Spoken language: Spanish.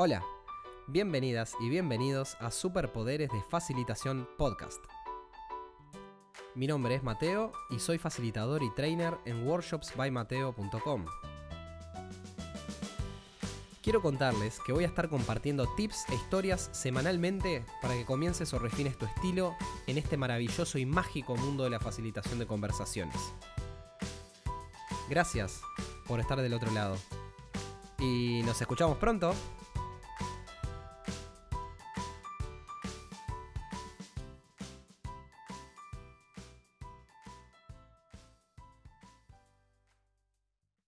Hola, bienvenidas y bienvenidos a Superpoderes de Facilitación Podcast. Mi nombre es Mateo y soy facilitador y trainer en workshopsbymateo.com. Quiero contarles que voy a estar compartiendo tips e historias semanalmente para que comiences o refines tu estilo en este maravilloso y mágico mundo de la facilitación de conversaciones. Gracias por estar del otro lado. Y nos escuchamos pronto.